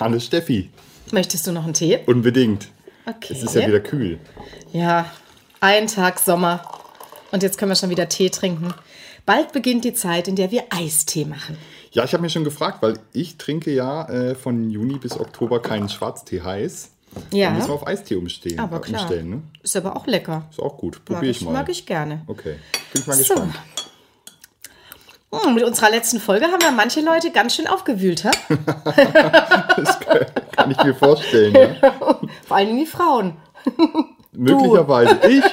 Hallo Hallo Steffi, möchtest du noch einen Tee? unbedingt. Okay. Es ist ja wieder kühl. Ja, ein Tag Sommer. Und jetzt können wir schon wieder Tee trinken. Bald beginnt die Zeit, in der wir Eistee machen. Ja, ich habe mich schon gefragt, weil ich trinke ja äh, von Juni bis Oktober keinen Schwarztee heiß. Ja. Da müssen wir auf Eistee umstehen, Aber äh, klar. umstellen. Ne? Ist aber auch lecker. Ist auch gut. Mag Probier ich, ich mal. mag ich gerne. Okay, bin ich mal So. gespannt. Hm, mit unserer letzten Folge haben wir manche Leute ganz schön aufgewühlt, ha? Das kann, kann ich mir vorstellen. Ja? vor allem die Frauen. Möglicherweise ich.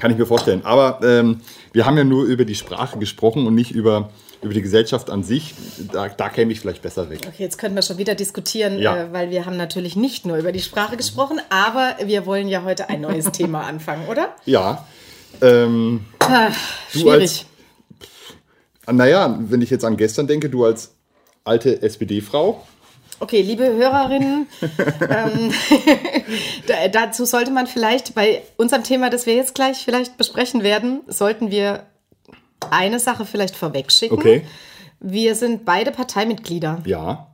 Kann ich mir vorstellen. Aber ähm, wir haben ja nur über die Sprache gesprochen und nicht über, über die Gesellschaft an sich. Da, da käme ich vielleicht besser weg. Okay, jetzt können wir schon wieder diskutieren, Ja. äh, weil wir haben natürlich nicht nur über die Sprache gesprochen, aber wir wollen ja heute ein neues Thema anfangen, oder? Ja. Ähm, Ah, Du schwierig. naja, wenn ich jetzt an gestern denke, du als alte SPD-Frau. Okay, liebe Hörerinnen, ähm, da, dazu sollte man vielleicht bei unserem Thema, das wir jetzt gleich vielleicht besprechen werden, sollten wir eine Sache vielleicht vorwegschicken. Okay. Wir sind beide Parteimitglieder Ja.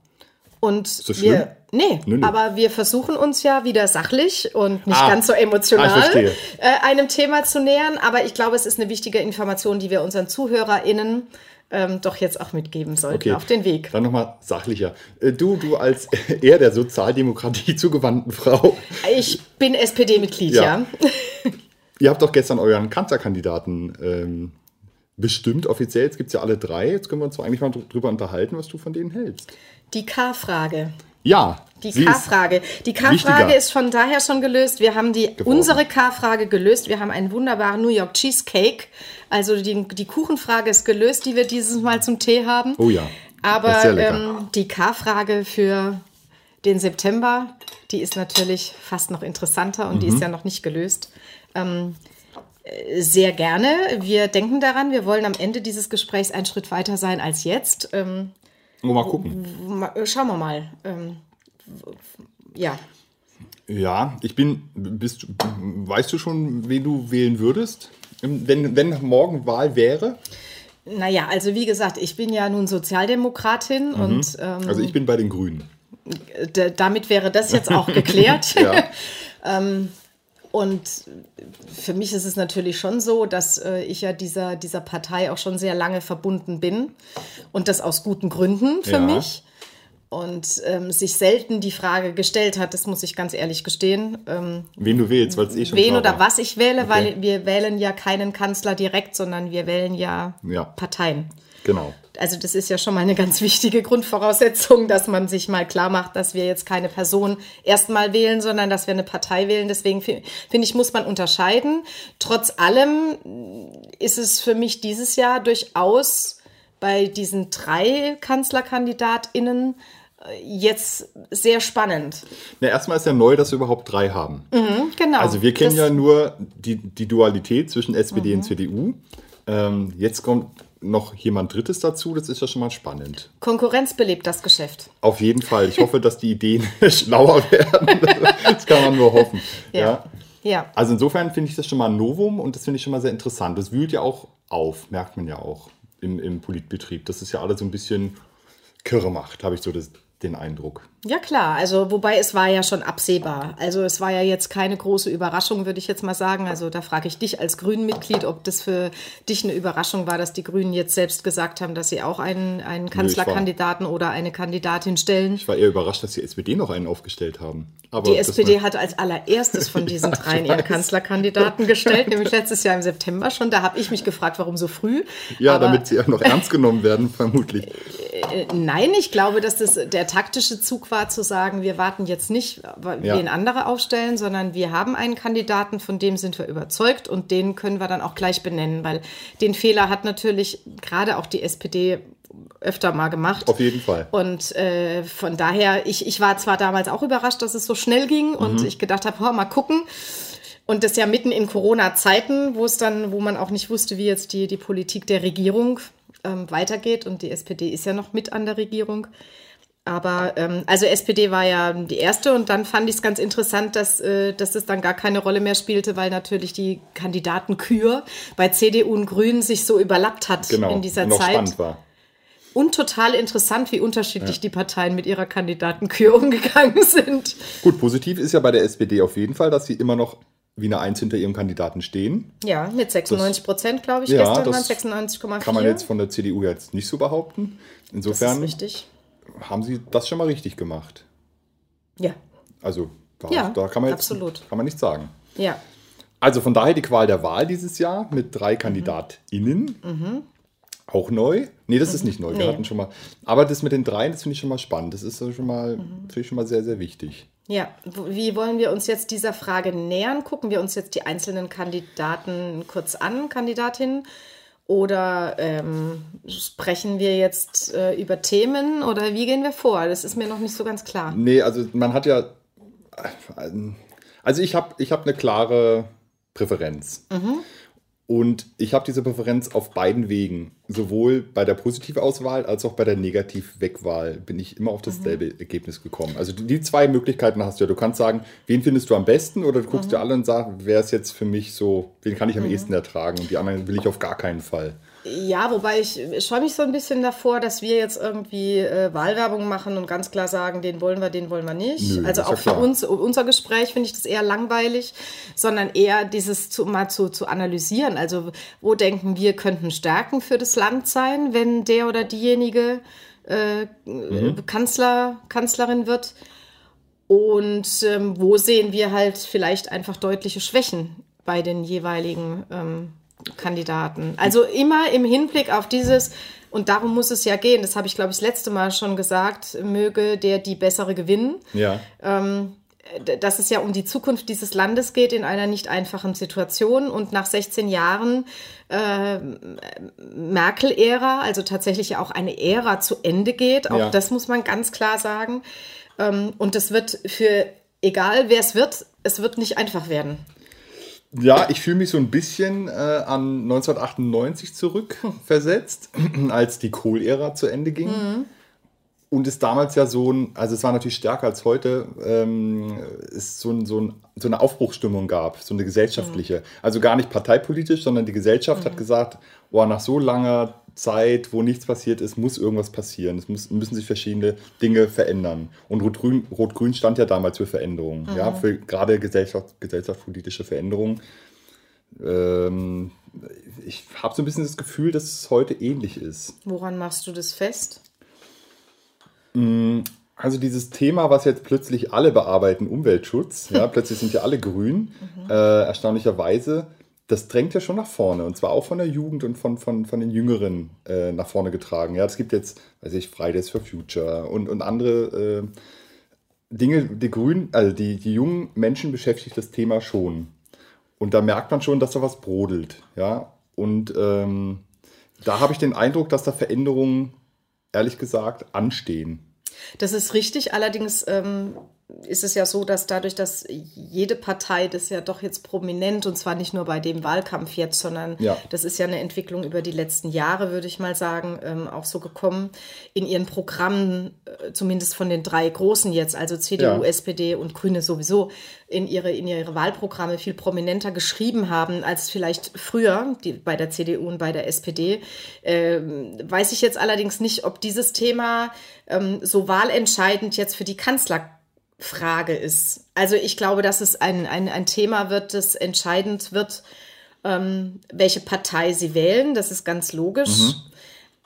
Und das schlimm? wir nee, Nö, nö. aber wir versuchen uns ja wieder sachlich und nicht Ah. ganz so Ah, emotional verstehe. äh, einem Thema zu nähern, aber ich glaube, es ist eine wichtige Information, die wir unseren ZuhörerInnen ähm, doch jetzt auch mitgeben sollten Okay. auf den Weg. Dann nochmal sachlicher. Äh, Du, du als eher der Sozialdemokratie zugewandten Frau. Ich bin SPD-Mitglied, Ja. ja. Ihr habt doch gestern euren Kanzlerkandidaten ähm, bestimmt, offiziell. Jetzt gibt es ja alle drei. Jetzt können wir uns doch eigentlich mal dr- drüber unterhalten, was du von denen hältst. Die K-Frage. Ja. Die K-Frage. Die K-Frage ist von daher schon gelöst. Wir haben die Geworden. unsere K-Frage gelöst. Wir haben einen wunderbaren New York Cheesecake. Also die, die Kuchenfrage ist gelöst, die wir dieses Mal zum Tee haben. Oh ja. Aber ähm, die K-Frage für den September, die ist natürlich fast noch interessanter und die Mhm. ist ja noch nicht gelöst. Ähm, äh, sehr gerne. Wir denken daran, wir wollen am Ende dieses Gesprächs einen Schritt weiter sein als jetzt. Ähm, Oh, mal gucken. äh, schauen wir mal. Ähm, ja. Ja, ich bin. Bist, du- weißt du schon, wen du wählen würdest? Wenn, wenn morgen Wahl wäre? Naja, also wie gesagt, ich bin ja nun Sozialdemokratin und ähm, Also ich bin bei den Grünen. damit wäre das jetzt auch geklärt. Ja. Und für mich ist es natürlich schon so, dass äh, ich ja dieser, dieser Partei auch schon sehr lange verbunden bin und das aus guten Gründen für Ja. mich. Und ähm, sich selten die Frage gestellt hat, das muss ich ganz ehrlich gestehen, ähm, Wen du wählst, weil es eh schon wen oder was ich wähle, Okay. weil wir wählen ja keinen Kanzler direkt, sondern wir wählen ja, Ja. Parteien. Genau. Also das ist ja schon mal eine ganz wichtige Grundvoraussetzung, dass man sich mal klar macht, dass wir jetzt keine Person erstmal wählen, sondern dass wir eine Partei wählen. Deswegen fi- finde ich, muss man unterscheiden. Trotz allem ist es für mich dieses Jahr durchaus bei diesen drei KanzlerkandidatInnen äh, jetzt sehr spannend. Na, erstmal ist ja neu, dass wir überhaupt drei haben. Genau. Also wir kennen Das- ja nur die, die Dualität zwischen SPD und CDU. Ähm, jetzt kommt noch jemand Drittes dazu, das ist ja schon mal spannend. Konkurrenz belebt das Geschäft. Auf jeden Fall. Ich hoffe, dass die Ideen schlauer werden. Das kann man nur hoffen. Ja. Ja. Ja. Also insofern finde ich das schon mal ein Novum und das finde ich schon mal sehr interessant. Das wühlt ja auch auf, merkt man ja auch im, im Politbetrieb. Das ist ja alles so ein bisschen kirre macht, habe ich so das, den Eindruck. Ja klar, also wobei es war ja schon absehbar. Also es war ja jetzt keine große Überraschung, würde ich jetzt mal sagen. Also da frage ich dich als Grünen-Mitglied, ob das für dich eine Überraschung war, dass die Grünen jetzt selbst gesagt haben, dass sie auch einen, einen Kanzlerkandidaten oder eine Kandidatin stellen. Ich war eher überrascht, dass die SPD noch einen aufgestellt haben. Aber Die SPD war- hat als allererstes von diesen dreien ihren Kanzlerkandidaten gestellt, nämlich letztes Jahr im September schon. Da habe ich mich gefragt, warum so früh. Ja, Aber- damit sie auch noch ernst genommen werden, vermutlich. Nein, ich glaube, dass das der taktische Zug war, zu sagen, wir warten jetzt nicht, Ja. wen andere aufstellen, sondern wir haben einen Kandidaten, von dem sind wir überzeugt und den können wir dann auch gleich benennen, weil den Fehler hat natürlich gerade auch die SPD öfter mal gemacht. Auf jeden Fall. Und äh, von daher, ich, ich war zwar damals auch überrascht, dass es so schnell ging und Mhm. ich gedacht habe, mal gucken. Und das ja mitten in Corona-Zeiten, wo es dann, wo man auch nicht wusste, wie jetzt die, die Politik der Regierung ähm, weitergeht. Und die SPD ist ja noch mit an der Regierung. Aber ähm, also SPD war ja die erste und dann fand ich es ganz interessant, dass, äh, dass es dann gar keine Rolle mehr spielte, weil natürlich die Kandidatenkür bei CDU und Grünen sich so überlappt hat Genau. in dieser noch Zeit. spannend war. und total interessant, wie unterschiedlich ja. die Parteien mit ihrer Kandidatenkür umgegangen sind. Gut, positiv ist ja bei der SPD auf jeden Fall, dass sie immer noch wie eine Eins hinter ihrem Kandidaten stehen. Ja, mit 96 Prozent, glaube ich, ja, gestern waren 96,4. Kann man jetzt von der CDU jetzt nicht so behaupten. Insofern haben sie das schon mal richtig gemacht. Ja. Also da, ja, da kann man jetzt absolut. kann man nichts sagen. Ja. Also von daher die Qual der Wahl dieses Jahr mit drei KandidatInnen. Mhm. Auch neu? Nee, das mhm. ist nicht neu. Wir nee. hatten schon mal. Aber das mit den dreien, das finde ich schon mal spannend. Das ist schon mal, mhm. finde ich schon mal sehr, sehr wichtig. Ja, wie wollen wir uns jetzt dieser Frage nähern? Gucken wir uns jetzt die einzelnen Kandidaten kurz an, Kandidatinnen? Oder ähm, sprechen wir jetzt äh, über Themen oder wie gehen wir vor? Das ist mir noch nicht so ganz klar. Nee, also man hat ja. Also ich habe ich hab eine klare Präferenz. Mhm. Und ich habe diese Präferenz auf beiden Wegen. Sowohl bei der Positivauswahl als auch bei der Negativwegwahl bin ich immer auf dasselbe mhm. Ergebnis gekommen. Also die zwei Möglichkeiten hast du ja. Du kannst sagen, wen findest du am besten oder du guckst mhm. dir alle und sagst, wer ist jetzt für mich so, wen kann ich am mhm. ehesten ertragen und die anderen will ich auf gar keinen Fall. Ja, wobei ich, ich scheue mich so ein bisschen davor, dass wir jetzt irgendwie äh, Wahlwerbung machen und ganz klar sagen, den wollen wir, den wollen wir nicht. Nö, also auch ja für uns, unser Gespräch finde ich das eher langweilig, sondern eher dieses zu, mal zu, zu analysieren. Also wo denken wir, könnten Stärken für das Land sein, wenn der oder diejenige äh, mhm. Kanzler, Kanzlerin wird? Und ähm, wo sehen wir halt vielleicht einfach deutliche Schwächen bei den jeweiligen ähm, Kandidaten. Also immer im Hinblick auf dieses, und darum muss es ja gehen, das habe ich, glaube ich, das letzte Mal schon gesagt, möge der die bessere gewinnen. Ja. Ähm, dass es ja um die Zukunft dieses Landes geht in einer nicht einfachen Situation. Und nach 16 Jahren äh, Merkel-Ära, also tatsächlich auch eine Ära zu Ende geht, auch ja. das muss man ganz klar sagen. Ähm, und das wird für, egal wer es wird, es wird nicht einfach werden. Ja, ich fühle mich so ein bisschen äh, an 1998 zurückversetzt, als die Kohl-Ära zu Ende ging. Mhm. Und es damals ja so ein, also es war natürlich stärker als heute, ähm, es so, ein, so, ein, so, eine Aufbruchsstimmung gab, so eine gesellschaftliche. Mhm. Also gar nicht parteipolitisch, sondern die Gesellschaft mhm. hat gesagt, oh, nach so langer Zeit, wo nichts passiert ist, muss irgendwas passieren. Es muss, müssen sich verschiedene Dinge verändern. Und Rot-Grün Rot stand ja damals für Veränderungen, mhm. ja, für gerade gesellschaft, gesellschaftspolitische Veränderungen. Ähm, ich habe so ein bisschen das Gefühl, dass es heute ähnlich ist. Woran machst du das fest? Mm, also dieses Thema, was jetzt plötzlich alle bearbeiten, Umweltschutz, ja, plötzlich sind ja alle grün, mhm. äh, erstaunlicherweise das drängt ja schon nach vorne. Und zwar auch von der Jugend und von, von, von den Jüngeren äh, nach vorne getragen. Ja, es gibt jetzt, weiß ich, Fridays for Future und, und andere äh, Dinge, die Grünen, also die, die jungen Menschen beschäftigt das Thema schon. Und da merkt man schon, dass da was brodelt. Ja, und ähm, da habe ich den Eindruck, dass da Veränderungen, ehrlich gesagt, anstehen. Das ist richtig. Allerdings ähm, ist es ja so, dass dadurch, dass jede Partei das ja doch jetzt prominent und zwar nicht nur bei dem Wahlkampf jetzt, sondern ja. das ist ja eine Entwicklung über die letzten Jahre, würde ich mal sagen, ähm, auch so gekommen, in ihren Programmen, äh, zumindest von den drei großen jetzt, also CDU, ja. SPD und Grüne sowieso, in ihre, in ihre Wahlprogramme viel prominenter geschrieben haben als vielleicht früher die, bei der CDU und bei der SPD. Ähm, weiß ich jetzt allerdings nicht, ob dieses Thema ähm, so wahlentscheidend jetzt für die Kanzler Frage ist. Also ich glaube, dass es ein, ein, ein Thema wird, das entscheidend wird, ähm, welche Partei sie wählen. Das ist ganz logisch. Mhm.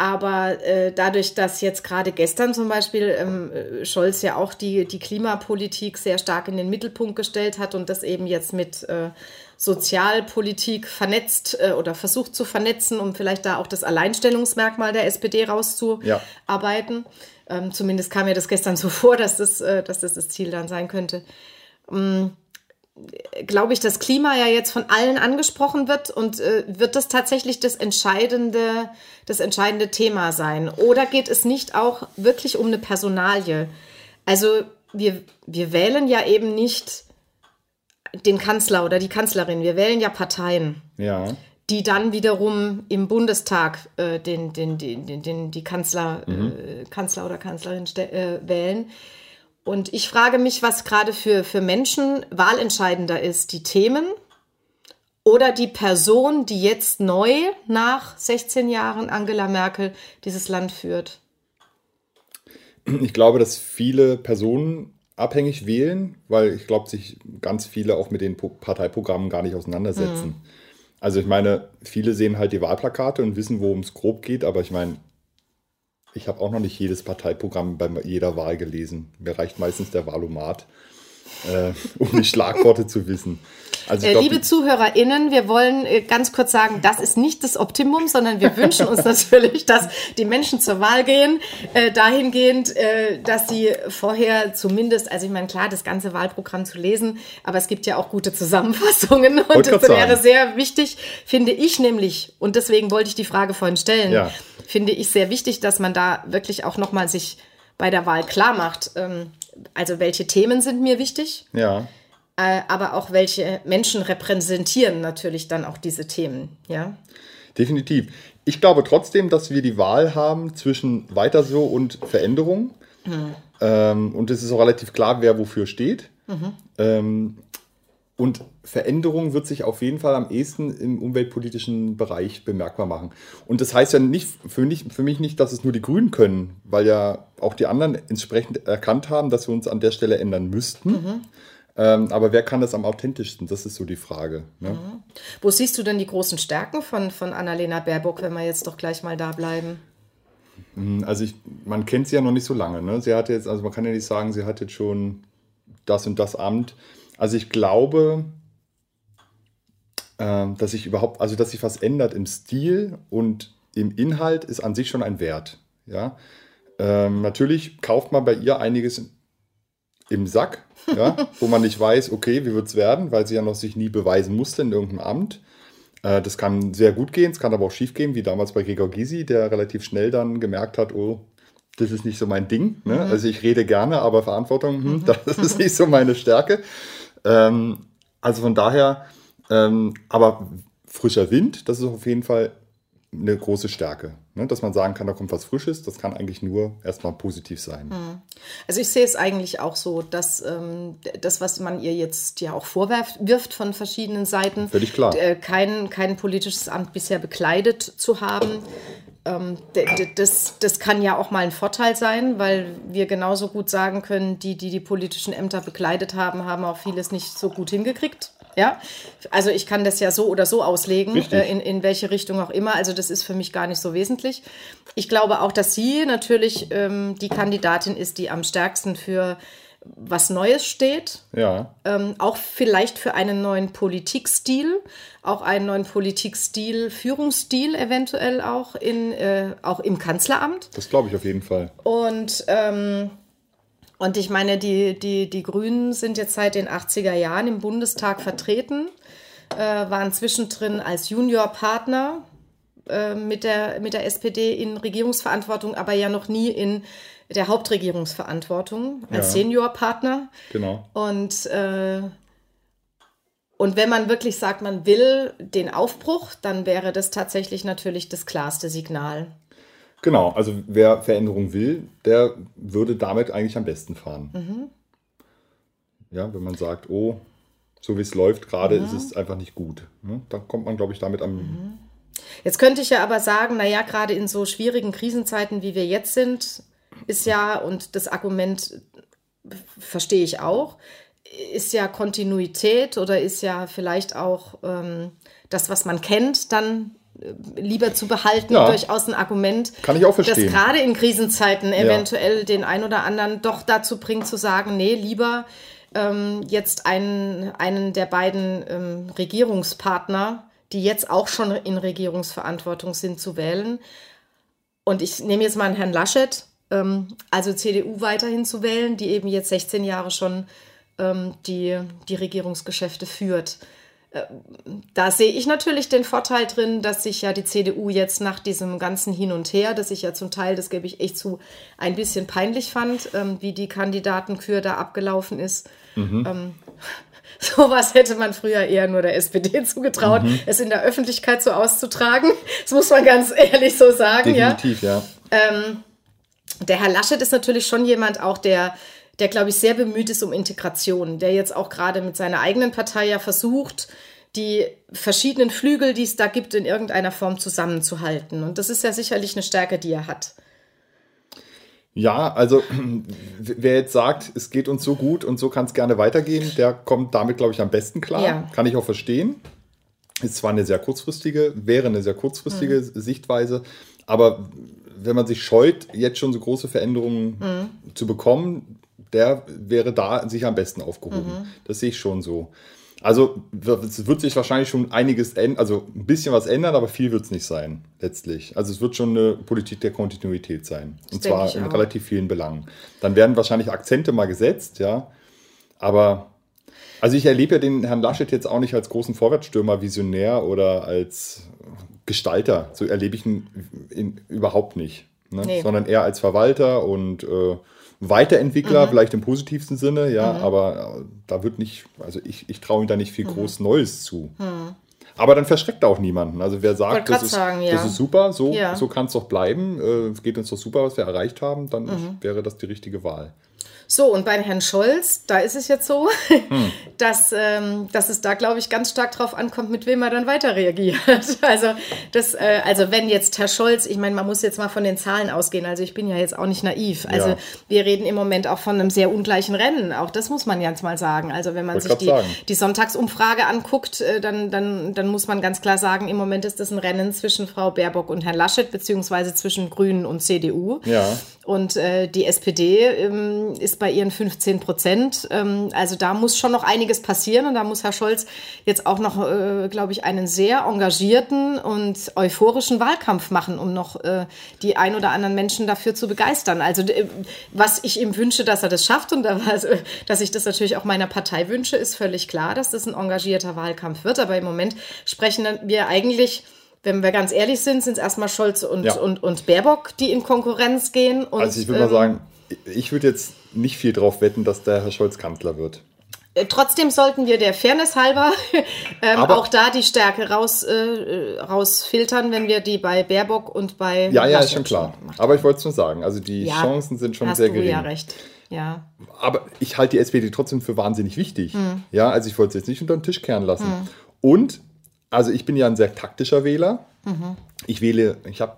Aber äh, dadurch, dass jetzt gerade gestern zum Beispiel ähm, Scholz ja auch die, die Klimapolitik sehr stark in den Mittelpunkt gestellt hat und das eben jetzt mit äh, Sozialpolitik vernetzt äh, oder versucht zu vernetzen, um vielleicht da auch das Alleinstellungsmerkmal der SPD rauszuarbeiten. Ja. Ähm, zumindest kam mir das gestern so vor, dass das, äh, dass das das Ziel dann sein könnte. Ähm, Glaube ich, dass Klima ja jetzt von allen angesprochen wird und äh, wird das tatsächlich das entscheidende, das entscheidende Thema sein? Oder geht es nicht auch wirklich um eine Personalie? Also wir, wir wählen ja eben nicht den Kanzler oder die Kanzlerin, wir wählen ja Parteien. Ja die dann wiederum im Bundestag äh, den, den, den, den, den, die Kanzler, mhm. äh, Kanzler oder Kanzlerin äh, wählen. Und ich frage mich, was gerade für, für Menschen wahlentscheidender ist, die Themen oder die Person, die jetzt neu nach 16 Jahren Angela Merkel dieses Land führt. ich glaube, dass viele Personen abhängig wählen, weil ich glaube, sich ganz viele auch mit den Parteiprogrammen gar nicht auseinandersetzen. Mhm. Also ich meine, viele sehen halt die Wahlplakate und wissen, worum es grob geht, aber ich meine, ich habe auch noch nicht jedes Parteiprogramm bei jeder Wahl gelesen. Mir reicht meistens der Wahlomat, äh, um die Schlagworte zu wissen. Also äh, glaub, liebe ZuhörerInnen, wir wollen äh, ganz kurz sagen, das ist nicht das Optimum, sondern wir wünschen uns natürlich, dass die Menschen zur Wahl gehen, äh, dahingehend, äh, dass sie vorher zumindest, also ich meine, klar, das ganze Wahlprogramm zu lesen, aber es gibt ja auch gute Zusammenfassungen und das wäre sehr wichtig, finde ich nämlich, und deswegen wollte ich die Frage vorhin stellen, ja. finde ich sehr wichtig, dass man da wirklich auch nochmal sich bei der Wahl klar macht, ähm, also welche Themen sind mir wichtig? Ja äh, aber auch welche Menschen repräsentieren natürlich dann auch diese Themen, ja. Definitiv. Ich glaube trotzdem, dass wir die Wahl haben zwischen weiter so und Veränderung. Mhm. Ähm, und es ist auch relativ klar, wer wofür steht. Mhm. Ähm, und Veränderung wird sich auf jeden Fall am ehesten im umweltpolitischen Bereich bemerkbar machen. Und das heißt ja nicht für, nicht, für mich nicht, dass es nur die Grünen können, weil ja auch die anderen entsprechend erkannt haben, dass wir uns an der Stelle ändern müssten. Mhm. Ähm, aber wer kann das am authentischsten? Das ist so die Frage. Ne? Mhm. Wo siehst du denn die großen Stärken von, von Annalena Baerbock, wenn wir jetzt doch gleich mal da bleiben? Hm, also ich, man kennt sie ja noch nicht so lange. Ne? Sie hat jetzt, also man kann ja nicht sagen, sie hat jetzt schon das und das Amt. Also ich glaube, dass sich überhaupt, also dass sich was ändert im Stil und im Inhalt ist an sich schon ein Wert. Ja? Ähm, natürlich kauft man bei ihr einiges im Sack, ja, wo man nicht weiß, okay, wie wird es werden, weil sie ja noch sich nie beweisen musste in irgendeinem Amt. Äh, das kann sehr gut gehen, es kann aber auch schief gehen, wie damals bei Gregor Gysi, der relativ schnell dann gemerkt hat, oh, das ist nicht so mein Ding. Ne? Mhm. Also ich rede gerne, aber Verantwortung, hm, das ist nicht so meine Stärke. Ähm, also von daher, ähm, aber frischer Wind, das ist auf jeden Fall eine große Stärke. Ne? Dass man sagen kann, da kommt was Frisches, das kann eigentlich nur erstmal positiv sein. Hm. Also ich sehe es eigentlich auch so, dass ähm, das, was man ihr jetzt ja auch vorwirft von verschiedenen Seiten, Völlig klar. Äh, kein, kein politisches Amt bisher bekleidet zu haben, ähm, das, das kann ja auch mal ein Vorteil sein, weil wir genauso gut sagen können, die, die die politischen Ämter bekleidet haben, haben auch vieles nicht so gut hingekriegt. Ja, also ich kann das ja so oder so auslegen, äh, in, in welche Richtung auch immer. Also das ist für mich gar nicht so wesentlich. Ich glaube auch, dass sie natürlich ähm, die Kandidatin ist, die am stärksten für was Neues steht. Ja. Ähm, auch vielleicht für einen neuen Politikstil, auch einen neuen Politikstil, Führungsstil eventuell auch in äh, auch im Kanzleramt. Das glaube ich auf jeden Fall. Und ähm, und ich meine, die, die, die Grünen sind jetzt seit den 80er Jahren im Bundestag vertreten, äh, waren zwischendrin als Juniorpartner äh, mit, der, mit der SPD in Regierungsverantwortung, aber ja noch nie in der Hauptregierungsverantwortung als ja, Seniorpartner. Genau. Und, äh, und wenn man wirklich sagt, man will den Aufbruch, dann wäre das tatsächlich natürlich das klarste Signal. Genau, also wer Veränderung will, der würde damit eigentlich am besten fahren. Mhm. Ja, wenn man sagt, oh, so wie es läuft gerade, mhm. ist es einfach nicht gut. Ne? Dann kommt man, glaube ich, damit am. Mhm. Jetzt könnte ich ja aber sagen, naja, gerade in so schwierigen Krisenzeiten, wie wir jetzt sind, ist ja, und das Argument verstehe ich auch, ist ja Kontinuität oder ist ja vielleicht auch ähm, das, was man kennt, dann lieber zu behalten, ja. durchaus ein Argument, Kann ich auch verstehen. das gerade in Krisenzeiten eventuell ja. den ein oder anderen doch dazu bringt zu sagen, nee, lieber ähm, jetzt einen, einen der beiden ähm, Regierungspartner, die jetzt auch schon in Regierungsverantwortung sind, zu wählen. Und ich nehme jetzt mal einen Herrn Laschet, ähm, also CDU weiterhin zu wählen, die eben jetzt 16 Jahre schon ähm, die, die Regierungsgeschäfte führt da sehe ich natürlich den Vorteil drin, dass sich ja die CDU jetzt nach diesem ganzen Hin und Her, das ich ja zum Teil, das gebe ich echt zu, ein bisschen peinlich fand, ähm, wie die Kandidatenkür da abgelaufen ist. Mhm. Ähm, Sowas hätte man früher eher nur der SPD zugetraut, mhm. es in der Öffentlichkeit so auszutragen. Das muss man ganz ehrlich so sagen. Definitiv, ja. ja. Ähm, der Herr Laschet ist natürlich schon jemand auch, der der, glaube ich, sehr bemüht ist um Integration, der jetzt auch gerade mit seiner eigenen Partei ja versucht, die verschiedenen Flügel, die es da gibt, in irgendeiner Form zusammenzuhalten. Und das ist ja sicherlich eine Stärke, die er hat. Ja, also wer jetzt sagt, es geht uns so gut und so kann es gerne weitergehen, der kommt damit, glaube ich, am besten klar. Ja. Kann ich auch verstehen. Ist zwar eine sehr kurzfristige, wäre eine sehr kurzfristige mhm. Sichtweise, aber wenn man sich scheut, jetzt schon so große Veränderungen mhm. zu bekommen, der wäre da sicher am besten aufgehoben. Mhm. Das sehe ich schon so. Also es wird sich wahrscheinlich schon einiges ändern, also ein bisschen was ändern, aber viel wird es nicht sein, letztlich. Also es wird schon eine Politik der Kontinuität sein. Das und zwar in relativ vielen Belangen. Dann werden wahrscheinlich Akzente mal gesetzt, ja. Aber also ich erlebe ja den Herrn Laschet jetzt auch nicht als großen Vorwärtsstürmer, Visionär oder als Gestalter. So erlebe ich ihn in, überhaupt nicht. Ne? Nee. Sondern eher als Verwalter und äh, Weiterentwickler, mhm. vielleicht im positivsten Sinne, ja, mhm. aber äh, da wird nicht, also ich, ich traue ihm da nicht viel mhm. groß Neues zu. Mhm. Aber dann verschreckt auch niemanden. Also wer sagt, das ist, sagen, ja. das ist, super, so, ja. so kann es doch bleiben, äh, es geht uns doch super, was wir erreicht haben, dann mhm. wäre das die richtige Wahl. So, und bei Herrn Scholz, da ist es jetzt so, hm. dass, ähm, dass es da, glaube ich, ganz stark drauf ankommt, mit wem er dann weiter reagiert. Also, das, äh, also wenn jetzt Herr Scholz, ich meine, man muss jetzt mal von den Zahlen ausgehen, also ich bin ja jetzt auch nicht naiv. Also ja. wir reden im Moment auch von einem sehr ungleichen Rennen, auch das muss man jetzt mal sagen. Also wenn man Wollt sich die, die Sonntagsumfrage anguckt, äh, dann, dann, dann muss man ganz klar sagen, im Moment ist das ein Rennen zwischen Frau Baerbock und Herrn Laschet, beziehungsweise zwischen Grünen und CDU. Ja. Und äh, die SPD ähm, ist bei ihren 15 Prozent. Ähm, also da muss schon noch einiges passieren und da muss Herr Scholz jetzt auch noch, äh, glaube ich, einen sehr engagierten und euphorischen Wahlkampf machen, um noch äh, die ein oder anderen Menschen dafür zu begeistern. Also was ich ihm wünsche, dass er das schafft und dass ich das natürlich auch meiner Partei wünsche, ist völlig klar, dass das ein engagierter Wahlkampf wird. Aber im Moment sprechen wir eigentlich wenn wir ganz ehrlich sind, sind es erstmal Scholz und, ja. und, und Baerbock, die in Konkurrenz gehen. Und, also ich würde ähm, mal sagen, ich würde jetzt nicht viel drauf wetten, dass der Herr Scholz Kanzler wird. Äh, trotzdem sollten wir der Fairness halber ähm, auch da die Stärke raus, äh, rausfiltern, wenn wir die bei Baerbock und bei. Ja, ja, ist schon klar. Aber ich wollte es nur sagen. Also die ja, Chancen sind schon sehr gering. Ja, recht. Ja. Aber ich halte die SPD trotzdem für wahnsinnig wichtig. Hm. Ja, also ich wollte es jetzt nicht unter den Tisch kehren lassen. Hm. Und also ich bin ja ein sehr taktischer Wähler. Mhm. Ich wähle, ich habe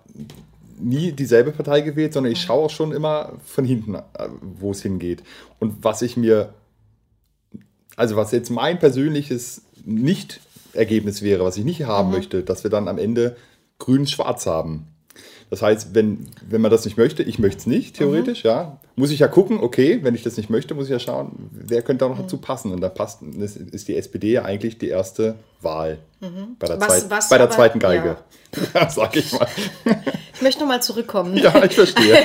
nie dieselbe Partei gewählt, sondern ich mhm. schaue auch schon immer von hinten, äh, wo es hingeht. Und was ich mir, also was jetzt mein persönliches Nicht-Ergebnis wäre, was ich nicht haben mhm. möchte, dass wir dann am Ende grün-schwarz haben. Das heißt, wenn, wenn man das nicht möchte, ich möchte es nicht, theoretisch, mhm. ja, muss ich ja gucken, okay, wenn ich das nicht möchte, muss ich ja schauen, wer könnte da noch mhm. dazu passen. Und da passt, ist die SPD ja eigentlich die erste Wahl mhm. bei, der, was, zweit, was bei der aber, zweiten Geige, ja. sag ich mal. Ich möchte nochmal zurückkommen. Ja, ich verstehe.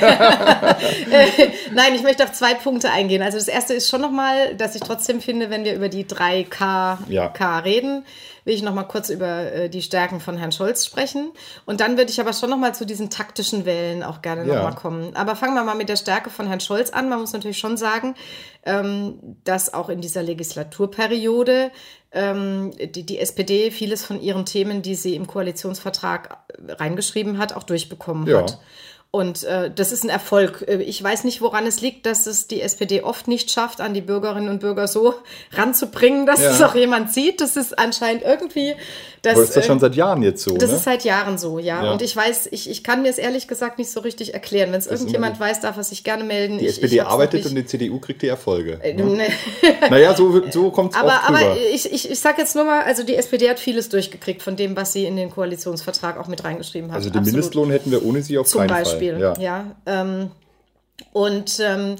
Nein, ich möchte auf zwei Punkte eingehen. Also das erste ist schon nochmal, dass ich trotzdem finde, wenn wir über die 3K ja. K reden, will ich noch mal kurz über äh, die Stärken von Herrn Scholz sprechen. Und dann würde ich aber schon noch mal zu diesen taktischen Wellen auch gerne ja. noch mal kommen. Aber fangen wir mal mit der Stärke von Herrn Scholz an. Man muss natürlich schon sagen, ähm, dass auch in dieser Legislaturperiode ähm, die, die SPD vieles von ihren Themen, die sie im Koalitionsvertrag reingeschrieben hat, auch durchbekommen ja. hat. Und äh, das ist ein Erfolg. Äh, ich weiß nicht, woran es liegt, dass es die SPD oft nicht schafft, an die Bürgerinnen und Bürger so ranzubringen, dass ja. es auch jemand sieht. Das ist anscheinend irgendwie. Das, Aber ist das schon äh, seit Jahren jetzt so? Das ne? ist seit Jahren so, ja. ja. Und ich weiß, ich, ich kann mir es ehrlich gesagt nicht so richtig erklären. Wenn es irgendjemand weiß, darf er sich gerne melden. Die ich, SPD ich arbeitet und die CDU kriegt die Erfolge. Äh, ne? ne. naja, so, so kommt es Aber, aber ich, ich, ich sage jetzt nur mal, also die SPD hat vieles durchgekriegt von dem, was sie in den Koalitionsvertrag auch mit reingeschrieben hat. Also den Absolut. Mindestlohn hätten wir ohne sie auf Zum keinen Beispiel. Fall. Beispiel. Ja. ja ähm, und ähm,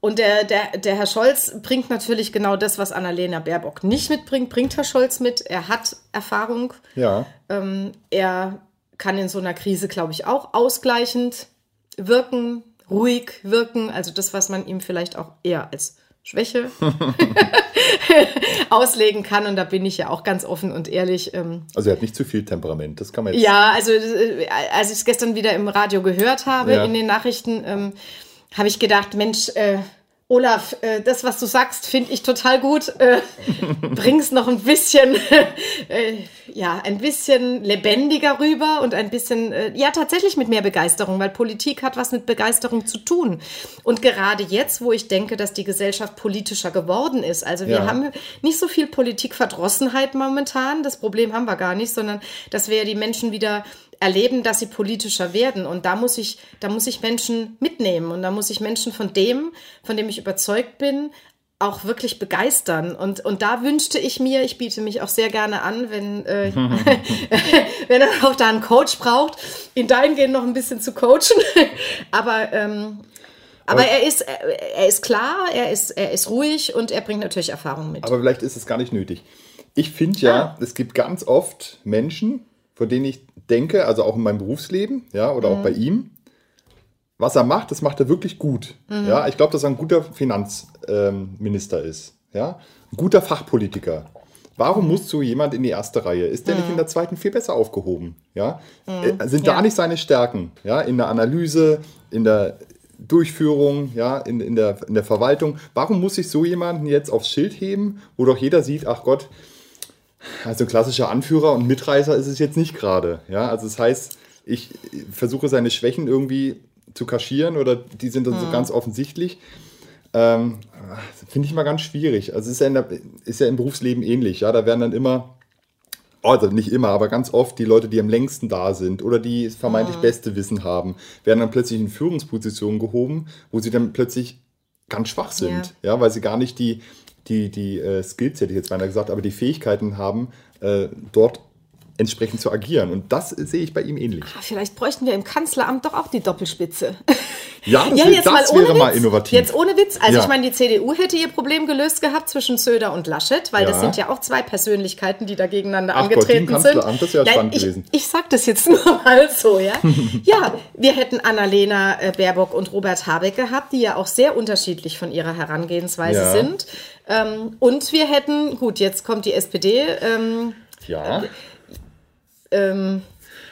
und der, der, der Herr Scholz bringt natürlich genau das, was Annalena Baerbock nicht mitbringt, bringt Herr Scholz mit. Er hat Erfahrung. Ja. Ähm, er kann in so einer Krise, glaube ich, auch ausgleichend wirken, ruhig wirken. Also das, was man ihm vielleicht auch eher als Schwäche auslegen kann. Und da bin ich ja auch ganz offen und ehrlich. Ähm, also er hat nicht zu viel Temperament, das kann man jetzt. Ja, also äh, als ich es gestern wieder im Radio gehört habe, ja. in den Nachrichten, ähm, habe ich gedacht, Mensch, äh, Olaf, äh, das, was du sagst, finde ich total gut. Äh, bring's noch ein bisschen, äh, ja, ein bisschen lebendiger rüber und ein bisschen, ja, tatsächlich mit mehr Begeisterung, weil Politik hat was mit Begeisterung zu tun. Und gerade jetzt, wo ich denke, dass die Gesellschaft politischer geworden ist, also wir ja. haben nicht so viel Politikverdrossenheit momentan, das Problem haben wir gar nicht, sondern dass wir die Menschen wieder erleben, dass sie politischer werden. Und da muss ich, da muss ich Menschen mitnehmen und da muss ich Menschen von dem, von dem ich überzeugt bin, auch wirklich begeistern. Und, und da wünschte ich mir, ich biete mich auch sehr gerne an, wenn, äh, wenn er auch da einen Coach braucht, ihn dahingehend noch ein bisschen zu coachen. aber ähm, aber, aber er ist, er ist klar, er ist, er ist ruhig und er bringt natürlich Erfahrung mit. Aber vielleicht ist es gar nicht nötig. Ich finde ja, ah. es gibt ganz oft Menschen, von denen ich denke, also auch in meinem Berufsleben, ja, oder mhm. auch bei ihm, was er macht, das macht er wirklich gut. Mhm. Ja, ich glaube, dass er ein guter Finanzminister ähm, ist. Ja, ein guter Fachpolitiker. Warum mhm. muss so jemand in die erste Reihe? Ist der mhm. nicht in der zweiten viel besser aufgehoben? Ja, mhm. Äh, sind da ja. nicht seine Stärken? Ja, in der Analyse, in der Durchführung, ja, in, in, der, in der Verwaltung. Warum muss ich so jemanden jetzt aufs Schild heben, wo doch jeder sieht, ach Gott, also klassischer Anführer und Mitreißer ist es jetzt nicht gerade. Ja, also das heißt, ich versuche seine Schwächen irgendwie zu kaschieren oder die sind dann hm. so ganz offensichtlich. Ähm, Finde ich mal ganz schwierig. Also ist ja, der, ist ja im Berufsleben ähnlich. Ja, da werden dann immer, also nicht immer, aber ganz oft die Leute, die am längsten da sind oder die vermeintlich hm. beste Wissen haben, werden dann plötzlich in Führungspositionen gehoben, wo sie dann plötzlich ganz schwach sind. Ja, ja weil sie gar nicht die, die, die äh, Skills, hätte ich jetzt mal gesagt, aber die Fähigkeiten haben, äh, dort entsprechend zu agieren. Und das sehe ich bei ihm ähnlich. Ah, vielleicht bräuchten wir im Kanzleramt doch auch die Doppelspitze. Ja, das, ja, jetzt das mal wäre Witz. mal innovativ. Jetzt ohne Witz. Also ja. ich meine, die CDU hätte ihr Problem gelöst gehabt zwischen Söder und Laschet, weil ja. das sind ja auch zwei Persönlichkeiten, die da gegeneinander Ach angetreten Gott, sind. Das wäre ja, spannend ich, gewesen. Ich sag das jetzt nur mal so, ja. ja, wir hätten Annalena äh, Baerbock und Robert Habeck gehabt, die ja auch sehr unterschiedlich von ihrer Herangehensweise sind. Ähm, und wir hätten, gut, jetzt kommt die SPD. Ähm, ja. Äh, ähm,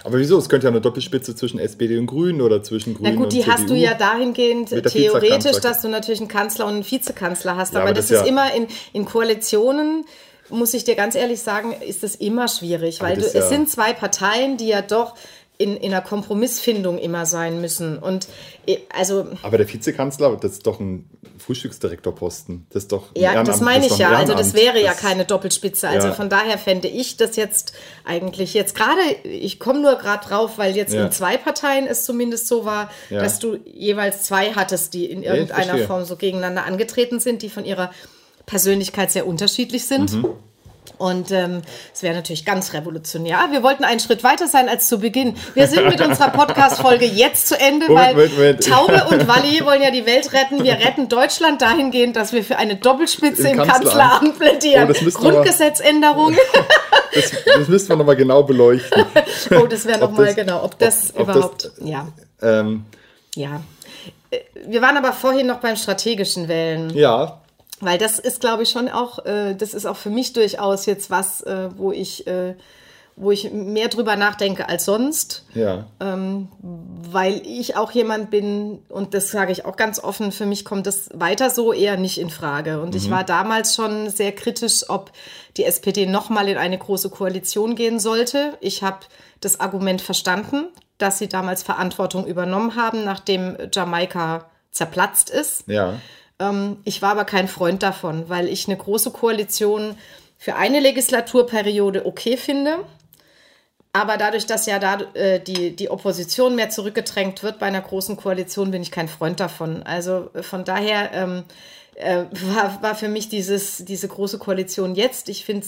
aber wieso? Es könnte ja eine Doppelspitze zwischen SPD und Grünen oder zwischen Grünen und Na gut, die CDU hast du ja dahingehend theoretisch, dass du natürlich einen Kanzler und einen Vizekanzler hast. Ja, aber, aber, das, das ist ja immer in, in Koalitionen muss ich dir ganz ehrlich sagen, ist das immer schwierig, weil du, ja es sind zwei Parteien, die ja doch in, in einer Kompromissfindung immer sein müssen. Und äh, also. Aber der Vizekanzler, das ist doch ein Frühstücksdirektorposten. Das ist doch. Ja, das meine ich ja. Also das wäre ja keine Doppelspitze. Also ja. von daher fände ich das jetzt eigentlich jetzt gerade, ich komme nur gerade drauf, weil jetzt ja. in zwei Parteien es zumindest so war, ja. dass du jeweils zwei hattest, die in irgendeiner Form so gegeneinander angetreten sind, die von ihrer Persönlichkeit sehr unterschiedlich sind. Mhm. Und ähm, es wäre natürlich ganz revolutionär. Wir wollten einen Schritt weiter sein als zu Beginn. Wir sind mit unserer Podcast-Folge jetzt zu Ende, Moment, weil Moment, Taube und Walli wollen ja die Welt retten. Wir retten Deutschland dahingehend, dass wir für eine Doppelspitze im, im Kanzleramt plädieren. Oh, Grundgesetzänderung. Das, das müssten wir nochmal genau beleuchten. Oh, das wäre nochmal genau, ob das ob, überhaupt, das, ja. Ähm, ja. Äh, wir waren aber vorhin noch beim strategischen Wählen. Ja, weil das ist, glaube ich, schon auch, äh, das ist auch für mich durchaus jetzt was, äh, wo ich, äh, wo ich mehr drüber nachdenke als sonst. Ja. Ähm, weil ich auch jemand bin, und das sage ich auch ganz offen, für mich kommt das weiter so eher nicht in Frage. Und mhm. ich war damals schon sehr kritisch, ob die SPD nochmal in eine große Koalition gehen sollte. Ich habe das Argument verstanden, dass sie damals Verantwortung übernommen haben, nachdem Jamaika zerplatzt ist. Ja. Ähm, ich war aber kein Freund davon, weil ich eine große Koalition für eine Legislaturperiode okay finde. Aber dadurch, dass ja da äh, die, die Opposition mehr zurückgedrängt wird bei einer großen Koalition, bin ich kein Freund davon. Also äh, von daher ähm, äh, war, war für mich dieses, diese große Koalition jetzt. Ich finde,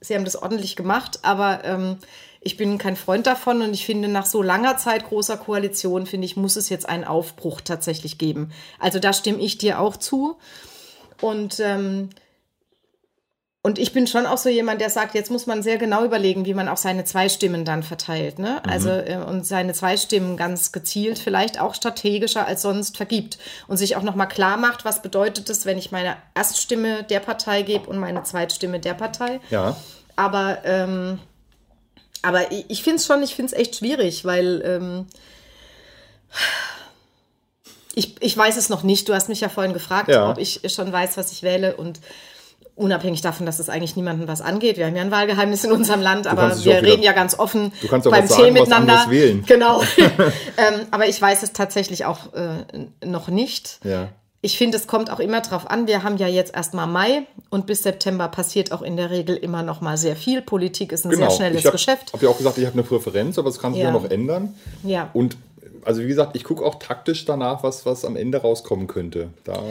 sie haben das ordentlich gemacht, aber ähm, ich bin kein Freund davon und ich finde, nach so langer Zeit großer Koalition, finde ich, muss es jetzt einen Aufbruch tatsächlich geben. Also da stimme ich dir auch zu. Und, ähm, und ich bin schon auch so jemand, der sagt, jetzt muss man sehr genau überlegen, wie man auch seine zwei Stimmen dann verteilt. Ne? Mhm. Also äh, und seine zwei Stimmen ganz gezielt, vielleicht auch strategischer als sonst vergibt. Und sich auch nochmal klar macht, was bedeutet es, wenn ich meine Erststimme der Partei gebe und meine Zweitstimme der Partei. Ja. Aber ähm, aber ich, ich finde es schon, ich finde es echt schwierig, weil ähm, ich, ich weiß es noch nicht. Du hast mich ja vorhin gefragt, ja. ob ich schon weiß, was ich wähle und unabhängig davon, dass es eigentlich niemandem was angeht. Wir haben ja ein Wahlgeheimnis in unserem Land, aber wir reden ja ganz offen beim Tee miteinander. Genau. ähm, aber ich weiß es tatsächlich auch äh, noch nicht. Ja. Ich finde, es kommt auch immer drauf an. Wir haben ja jetzt erstmal Mai und bis September passiert auch in der Regel immer noch mal sehr viel. Politik ist ein Genau. sehr schnelles ich hab, Geschäft. Ich habe ja auch gesagt, ich habe eine Präferenz, aber es kann sich ja. Noch ändern. Ja. Und also wie gesagt, ich gucke auch taktisch danach, was, was am Ende rauskommen könnte. Da,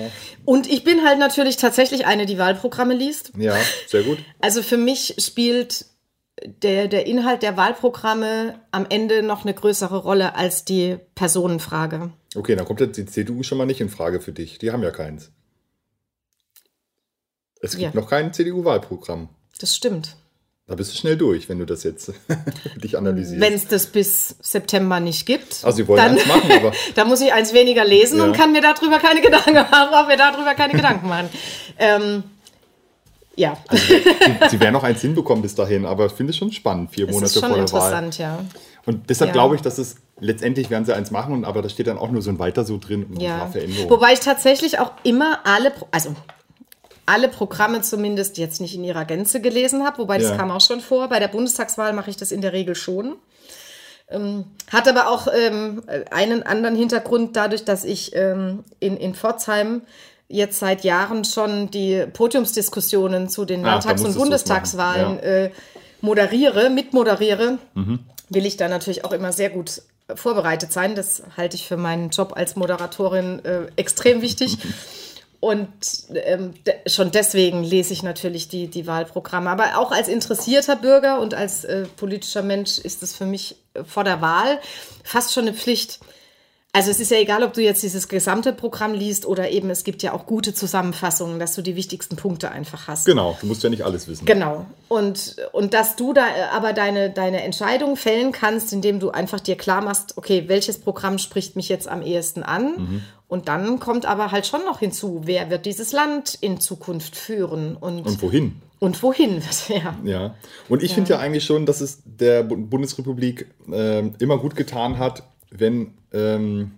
Und ich bin halt natürlich tatsächlich eine, die Wahlprogramme liest. ja, sehr gut. Also für mich spielt der, der Inhalt der Wahlprogramme am Ende noch eine größere Rolle als die Personenfrage. Okay, dann kommt jetzt die CDU schon mal nicht in Frage für dich. Die haben ja keins. Es gibt Ja. noch kein CDU-Wahlprogramm. Das stimmt. Da bist du schnell durch, wenn du das jetzt dich analysierst. Wenn es das bis September nicht gibt, also sie wollen dann, eins machen, aber da muss ich eins weniger lesen Ja. und kann mir darüber keine Gedanken machen, auch mir darüber keine Gedanken machen. Ähm, ja, sie, sie werden noch eins hinbekommen bis dahin, aber ich finde es schon spannend, vier Monate ist schon vor der Wahl. interessant, ja. Und deshalb Ja. glaube ich, dass es letztendlich werden sie eins machen, aber da steht dann auch nur so ein Weiter so drin und ein Ja. paar Veränderungen. Wobei ich tatsächlich auch immer alle, also alle Programme zumindest jetzt nicht in ihrer Gänze gelesen habe, wobei das Ja. kam auch schon vor. Bei der Bundestagswahl mache ich das in der Regel schon. Ähm, hat aber auch ähm, einen anderen Hintergrund dadurch, dass ich ähm, in, in Pforzheim jetzt seit Jahren schon die Podiumsdiskussionen zu den Ah, Landtags- und musstest du's Bundestagswahlen ja. äh, moderiere, mitmoderiere, Mhm. will ich da natürlich auch immer sehr gut vorbereitet sein. Das halte ich für meinen Job als Moderatorin äh, extrem wichtig. Und ähm, de schon deswegen lese ich natürlich die, die Wahlprogramme. Aber auch als interessierter Bürger und als äh, politischer Mensch ist es für mich äh, vor der Wahl fast schon eine Pflicht. Also es ist ja egal, ob du jetzt dieses gesamte Programm liest oder eben es gibt ja auch gute Zusammenfassungen, dass du die wichtigsten Punkte einfach hast. Genau, du musst ja nicht alles wissen. Genau. Und, und dass du da äh, aber deine, deine Entscheidung fällen kannst, indem du einfach dir klar machst, okay, welches Programm spricht mich jetzt am ehesten an? Mhm. Und dann kommt aber halt schon noch hinzu, wer wird dieses Land in Zukunft führen und, Und und, wohin? wohin wird er? Ja. Und ich finde ja eigentlich schon, dass es der Bu- Bundesrepublik ähm, immer gut getan hat, wenn ähm,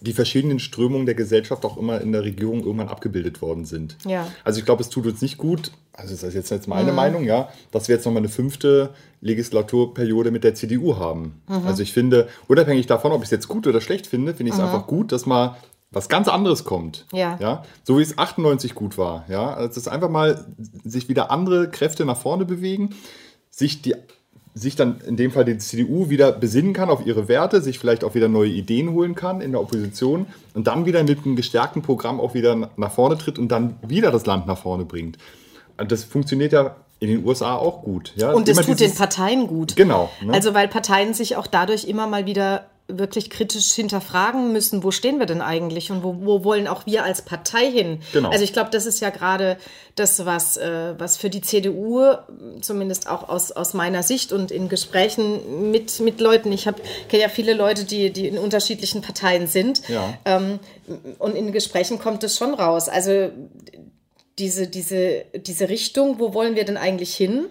die verschiedenen Strömungen der Gesellschaft auch immer in der Regierung irgendwann abgebildet worden sind. Ja. Also ich glaube, es tut uns nicht gut, also das ist jetzt jetzt meine Meinung, ja, dass wir jetzt nochmal eine fünfte Legislaturperiode mit der CDU haben. Also ich finde, unabhängig davon, ob ich es jetzt gut oder schlecht finde, finde ich es einfach gut, dass mal was ganz anderes kommt. Ja. ja. So wie es 98 gut war. Ja. Also dass einfach mal sich wieder andere Kräfte nach vorne bewegen, sich die sich dann in dem Fall die CDU wieder besinnen kann auf ihre Werte, sich vielleicht auch wieder neue Ideen holen kann in der Opposition und dann wieder mit einem gestärkten Programm auch wieder nach vorne tritt und dann wieder das Land nach vorne bringt. Und das funktioniert ja in den USA auch gut. Ja? Und es Immer tut den Parteien gut. Genau. Ne? Also weil Parteien sich auch dadurch immer mal wieder wirklich kritisch hinterfragen müssen, wo stehen wir denn eigentlich und wo, wo wollen auch wir als Partei hin? Genau. Also ich glaube, das ist ja gerade das, was, äh, was für die CDU, zumindest auch aus, aus meiner Sicht und in Gesprächen mit, mit Leuten, ich kenne ja viele Leute, die, die in unterschiedlichen Parteien sind, Ja. ähm, und in Gesprächen kommt es schon raus. Also diese, diese, diese Richtung, wo wollen wir denn eigentlich hin?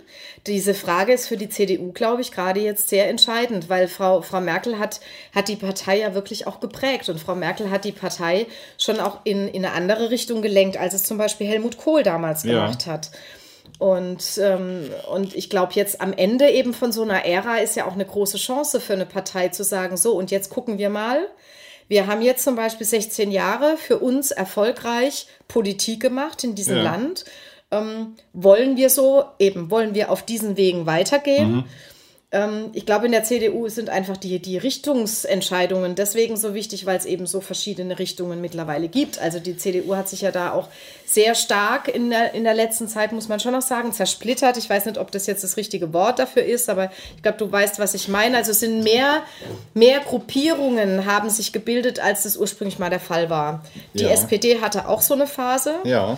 Diese Frage ist für die CDU, glaube ich, gerade jetzt sehr entscheidend, weil Frau, Frau Merkel hat, hat die Partei ja wirklich auch geprägt und Frau Merkel hat die Partei schon auch in, in eine andere Richtung gelenkt, als es zum Beispiel Helmut Kohl damals Ja. gemacht hat. Und, ähm, und ich glaube, jetzt am Ende eben von so einer Ära ist ja auch eine große Chance für eine Partei zu sagen, so, und jetzt gucken wir mal. Wir haben jetzt zum Beispiel 16 Jahre für uns erfolgreich Politik gemacht in diesem Ja. Land. Ähm, wollen wir so, eben, wollen wir auf diesen Wegen weitergehen? Ähm, ich glaube, in der CDU sind einfach die, die Richtungsentscheidungen deswegen so wichtig, weil es eben so verschiedene Richtungen mittlerweile gibt. Also die CDU hat sich ja da auch sehr stark in der, in der letzten Zeit, muss man schon noch sagen, zersplittert. Ich weiß nicht, ob das jetzt das richtige Wort dafür ist, aber ich glaube, du weißt, was ich meine. Also es sind mehr, mehr Gruppierungen haben sich gebildet, als das ursprünglich mal der Fall war. Die Ja. SPD hatte auch so eine Phase. ja,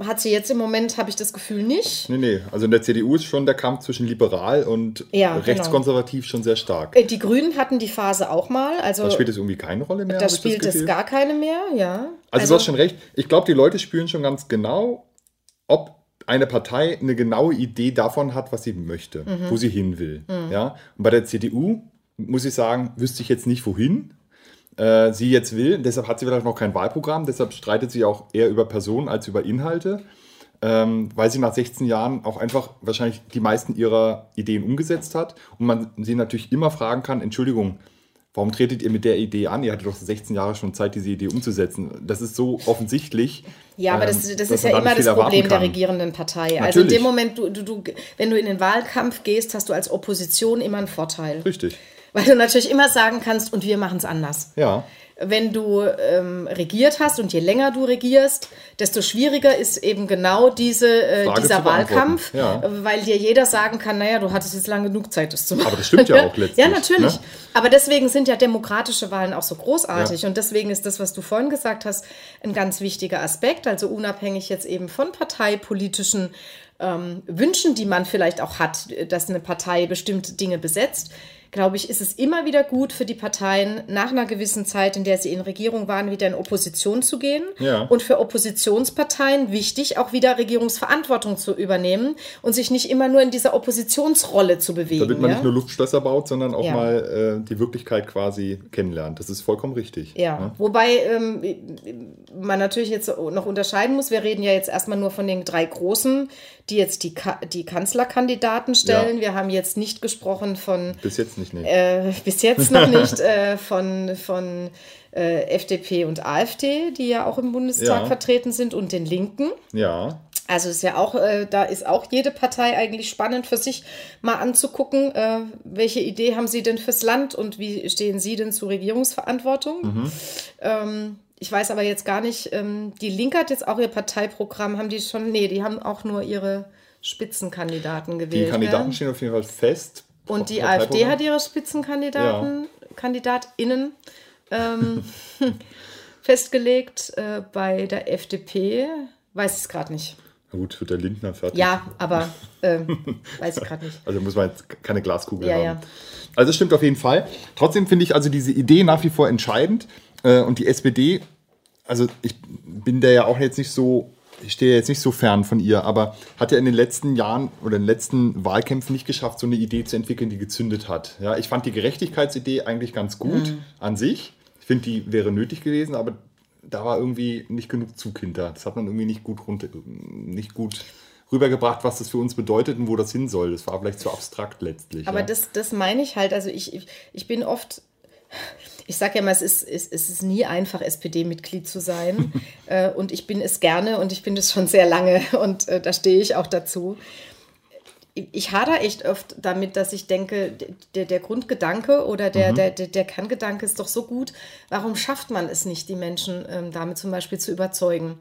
Hat sie jetzt im Moment, habe ich das Gefühl, nicht. nee, nee. Also in der CDU ist schon der Kampf zwischen liberal und Ja, genau. rechtskonservativ schon sehr stark. Äh, Die Grünen hatten die Phase auch mal. Also Da spielt es irgendwie keine Rolle mehr. da spielt es gar keine mehr, ja. Also, du hast schon recht. Ich glaube, die Leute spüren schon ganz genau, ob eine Partei eine genaue Idee davon hat, was sie möchte, Mhm. wo sie hin will. Ja? Und bei der CDU muss ich sagen, wüsste ich jetzt nicht, wohin äh, sie jetzt will. Deshalb hat sie vielleicht noch kein Wahlprogramm. Deshalb streitet sie auch eher über Personen als über Inhalte. Ähm, weil sie nach 16 Jahren auch einfach wahrscheinlich die meisten ihrer Ideen umgesetzt hat und man sie natürlich immer fragen kann, Entschuldigung, warum tretet ihr mit der Idee an? Ihr hattet doch 16 Jahre schon Zeit, diese Idee umzusetzen. Das ist so offensichtlich. Ja, aber das, ähm, das ist ja immer das Problem der regierenden Partei. Natürlich. Also in dem Moment, du, du, du, wenn du in den Wahlkampf gehst, hast du als Opposition immer einen Vorteil. Richtig. Weil du natürlich immer sagen kannst, und wir machen es anders. Ja wenn du ähm, regiert hast und je länger du regierst, desto schwieriger ist eben genau diese, äh, dieser Wahlkampf, ja. weil dir jeder sagen kann, naja, du hattest jetzt lange genug Zeit, das zu machen. Aber das stimmt ja auch letztlich. ja, natürlich. Ne? Aber deswegen sind ja demokratische Wahlen auch so großartig ja. und deswegen ist das, was du vorhin gesagt hast, ein ganz wichtiger Aspekt, also unabhängig jetzt eben von parteipolitischen ähm, Wünschen, die man vielleicht auch hat, dass eine Partei bestimmte Dinge besetzt glaube ich, ist es immer wieder gut für die Parteien, nach einer gewissen Zeit, in der sie in Regierung waren, wieder in Opposition zu gehen. Ja. Und für Oppositionsparteien wichtig, auch wieder Regierungsverantwortung zu übernehmen und sich nicht immer nur in dieser Oppositionsrolle zu bewegen. Damit man ja? nicht nur Luftschlösser baut, sondern auch ja. mal äh, die Wirklichkeit quasi kennenlernt. Das ist vollkommen richtig. Ja, ne? wobei ähm, man natürlich jetzt noch unterscheiden muss. Wir reden ja jetzt erstmal nur von den drei großen die jetzt die, Ka die Kanzlerkandidaten stellen. Wir haben jetzt nicht gesprochen von. Bis jetzt nicht, nee. äh, Bis jetzt noch nicht äh, von, von äh, FDP und AfD, die ja auch im Bundestag ja. vertreten sind, und den Linken. Ja. Also ist ja auch, äh, da ist auch jede Partei eigentlich spannend für sich mal anzugucken, äh, welche Idee haben sie denn fürs Land und wie stehen sie denn zur Regierungsverantwortung. Mhm. Ähm, ich weiß aber jetzt gar nicht, ähm, die Linke hat jetzt auch ihr Parteiprogramm, haben die schon, nee, die haben auch nur ihre Spitzenkandidaten gewählt. Die Kandidaten ja? stehen auf jeden Fall fest. Und die AfD hat ihre Spitzenkandidaten, ja. KandidatInnen ähm, festgelegt. Äh, bei der FDP weiß ich es gerade nicht. Na gut, wird der Lindner fertig. Ja, aber äh, weiß ich gerade nicht. Also muss man jetzt keine Glaskugel ja, haben. Ja. Also das stimmt auf jeden Fall. Trotzdem finde ich also diese Idee nach wie vor entscheidend. Äh, und die SPD, also ich bin da ja auch jetzt nicht so, ich stehe jetzt nicht so fern von ihr, aber hat ja in den letzten Jahren oder in den letzten Wahlkämpfen nicht geschafft, so eine Idee zu entwickeln, die gezündet hat. Ja, ich fand die Gerechtigkeitsidee eigentlich ganz gut mhm. an sich. Ich finde, die wäre nötig gewesen, aber da war irgendwie nicht genug Zug hinter. Das hat man irgendwie nicht gut runter, nicht gut rübergebracht, was das für uns bedeutet und wo das hin soll. Das war vielleicht zu abstrakt letztlich. Aber ja. das, das meine ich halt. Also ich, ich, ich bin oft ich sage ja mal, es ist, es, es ist nie einfach, SPD-Mitglied zu sein. äh, und ich bin es gerne und ich bin es schon sehr lange und äh, da stehe ich auch dazu. Ich hader echt oft damit, dass ich denke, der, der Grundgedanke oder der, mhm. der, der, der Kerngedanke ist doch so gut. Warum schafft man es nicht, die Menschen ähm, damit zum Beispiel zu überzeugen?